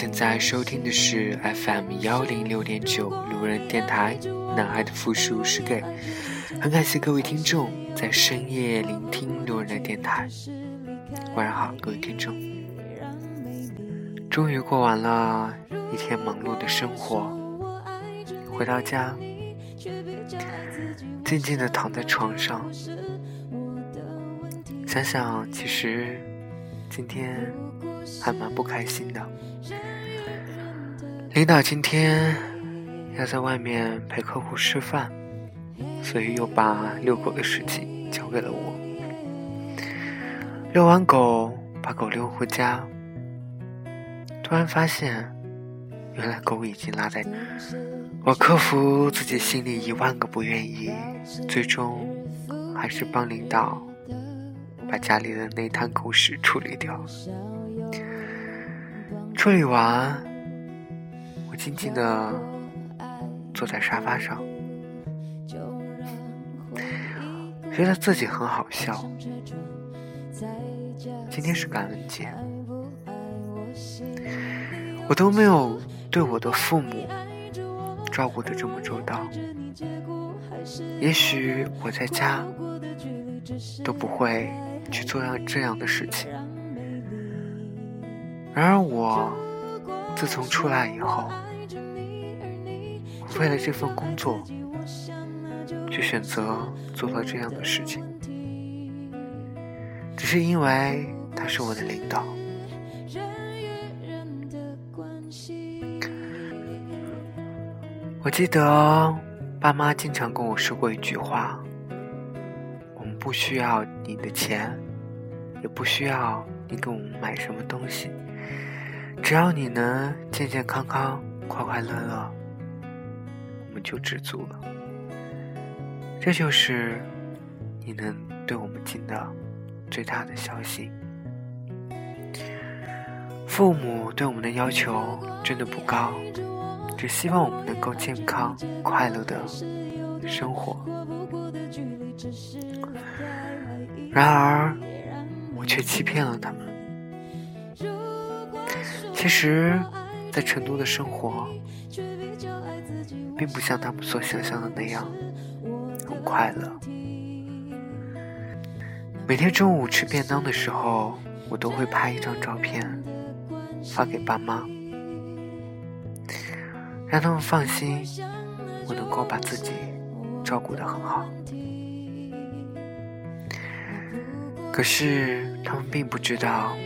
现在收听的是 FM 幺零六点九路人电台，男孩的复数是 gay。很感谢各位听众在深夜聆听路人的电台。晚上好，各位听众。终于过完了一天忙碌的生活，回到家，静静的躺在床上，想想其实今天还蛮不开心的。领导今天要在外面陪客户吃饭，所以又把遛狗的事情交给了我。遛完狗，把狗遛回家，突然发现，原来狗已经拉在。我克服自己心里一万个不愿意，最终还是帮领导把家里的那滩狗屎处理掉。处理完，我静静的坐在沙发上，觉得自己很好笑。今天是感恩节，我都没有对我的父母照顾的这么周到。也许我在家都不会去做这样的事情。然而我自从出来以后，为了这份工作，就选择做了这样的事情，只是因为他是我的领导。我记得爸妈经常跟我说过一句话：“我们不需要你的钱，也不需要你给我们买什么东西。”只要你能健健康康、快快乐乐，我们就知足了。这就是你能对我们尽的最大的孝心。父母对我们的要求真的不高，只希望我们能够健康、快乐的生活。然而，我却欺骗了他们。其实，在成都的生活，并不像他们所想象的那样很快乐。每天中午吃便当的时候，我都会拍一张照片发给爸妈，让他们放心，我能够把自己照顾得很好。可是，他们并不知道。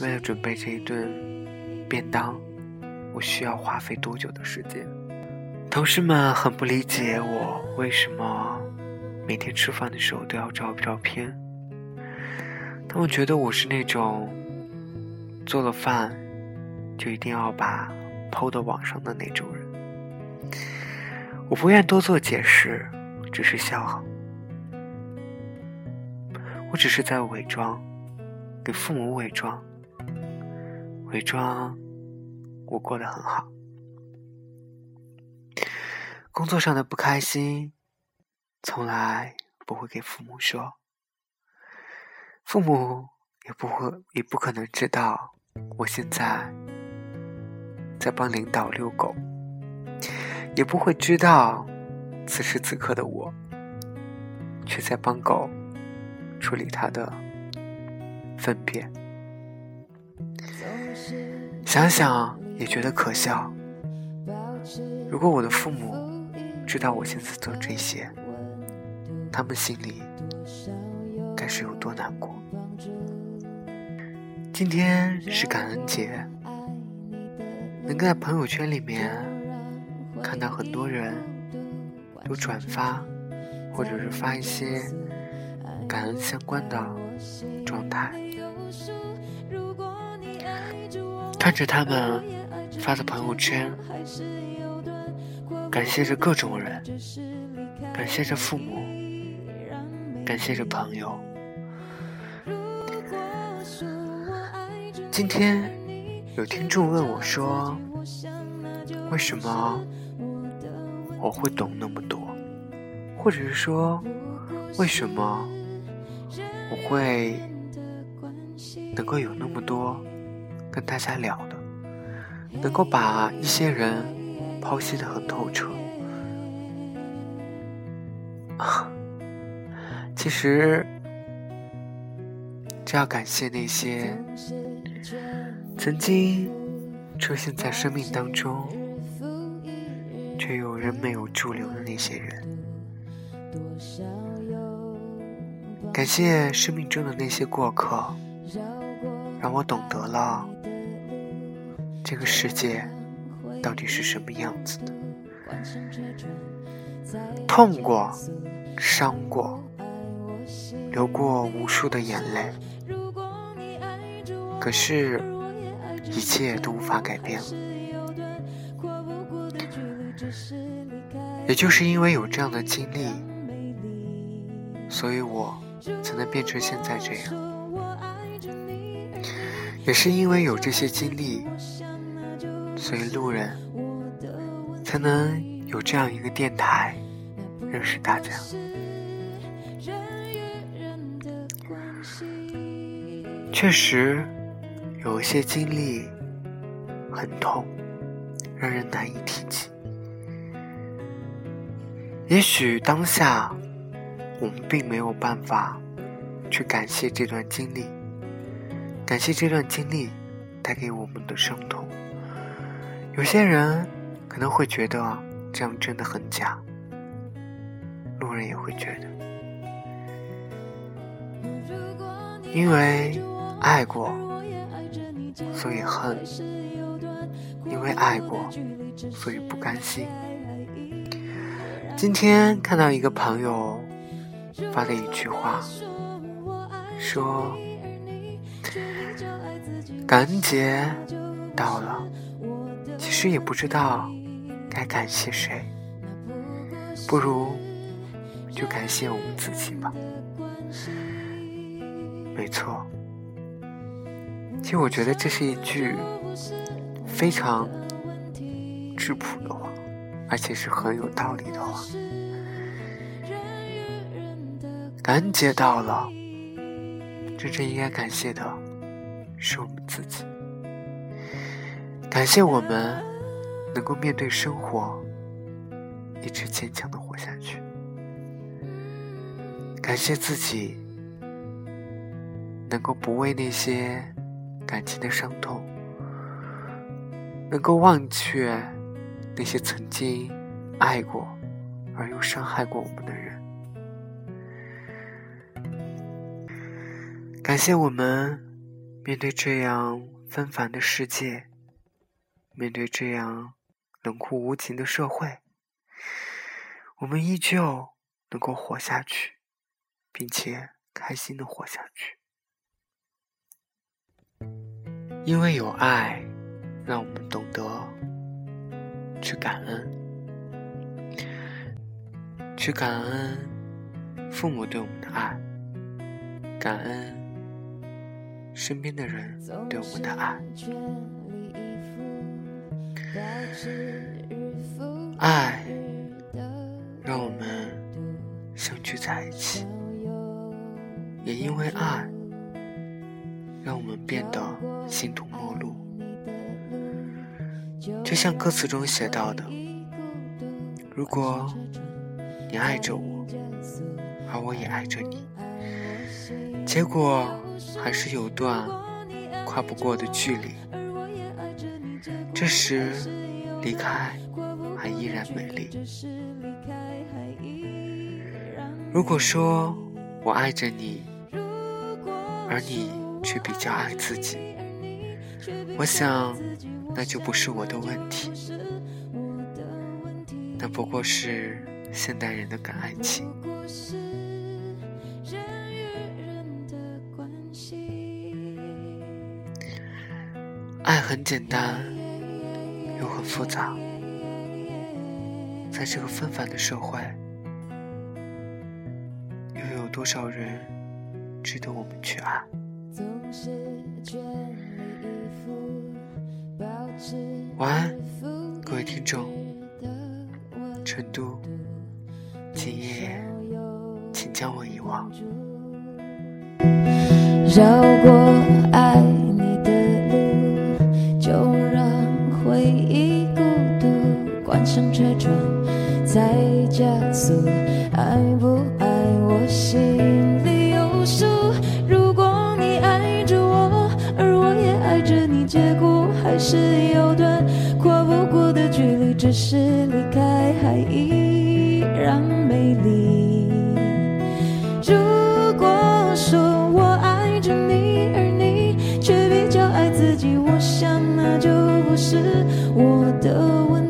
为了准备这一顿便当，我需要花费多久的时间？同事们很不理解我为什么每天吃饭的时候都要照照片。他们觉得我是那种做了饭就一定要把抛到网上的那种人。我不愿多做解释，只是笑。我只是在伪装，给父母伪装。伪装，我过得很好。工作上的不开心，从来不会给父母说。父母也不会，也不可能知道我现在在帮领导遛狗，也不会知道此时此刻的我却在帮狗处理它的粪便。想想也觉得可笑。如果我的父母知道我现在做这些，他们心里该是有多难过。今天是感恩节，能在朋友圈里面看到很多人有转发，或者是发一些感恩相关的状态。看着他们发的朋友圈，感谢着各种人，感谢着父母，感谢着朋友。今天有听众问我说：“为什么我会懂那么多？或者是说，为什么我会能够有那么多跟大家聊的，能够把一些人剖析的很透彻？”，其实这要感谢那些。曾经出现在生命当中，却有人没有驻留的那些人，感谢生命中的那些过客，让我懂得了这个世界到底是什么样子的。痛过，伤过，流过无数的眼泪。可是，一切都无法改变。也就是因为有这样的经历，所以我才能变成现在这样。也是因为有这些经历，所以路人才能有这样一个电台，认识大家。确实。有一些经历很痛，让人难以提起。也许当下我们并没有办法去感谢这段经历，感谢这段经历带给我们的伤痛。有些人可能会觉得这样真的很假，路人也会觉得，因为爱过。所以恨，因为爱过，所以不甘心。今天看到一个朋友发的一句话，说：“感恩节到了，其实也不知道该感谢谁，不如就感谢我们自己吧。”没错。其实我觉得这是一句非常质朴的话，而且是很有道理的话。感恩节到了，真正应该感谢的是我们自己，感谢我们能够面对生活，一直坚强的活下去，感谢自己能够不为那些。感情的伤痛，能够忘却那些曾经爱过而又伤害过我们的人。感谢我们面对这样纷繁的世界，面对这样冷酷无情的社会，我们依旧能够活下去，并且开心的活下去。因为有爱，让我们懂得去感恩，去感恩父母对我们的爱，感恩身边的人对我们的爱。爱让我们相聚在一起，也因为爱。让我们变得形同陌路，就像歌词中写到的：“如果你爱着我，而我也爱着你，结果还是有段跨不过的距离。这时离开还依然美丽。如果说我爱着你，而你……”却比较爱自己，我想那就不是我的问题，那不过是现代人的感爱情。爱很简单，又很复杂。在这个纷繁的社会，又有多少人值得我们去爱？晚安，各位听众。成都，今夜，请将我遗忘。绕过爱上车窗，再加速。爱不爱我心里有数。如果你爱着我，而我也爱着你，结果还是有段跨不过的距离。只是离开还依然美丽。如果说。还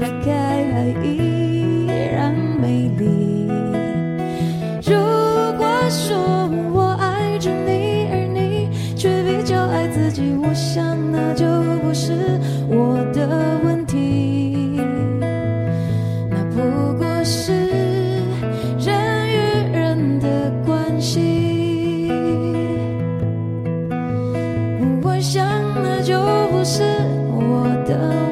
离开还依然美丽如果说我爱着你而你却比较爱自己我想那就不是我的问题。那不过是人与人的关系。我想那就不是我的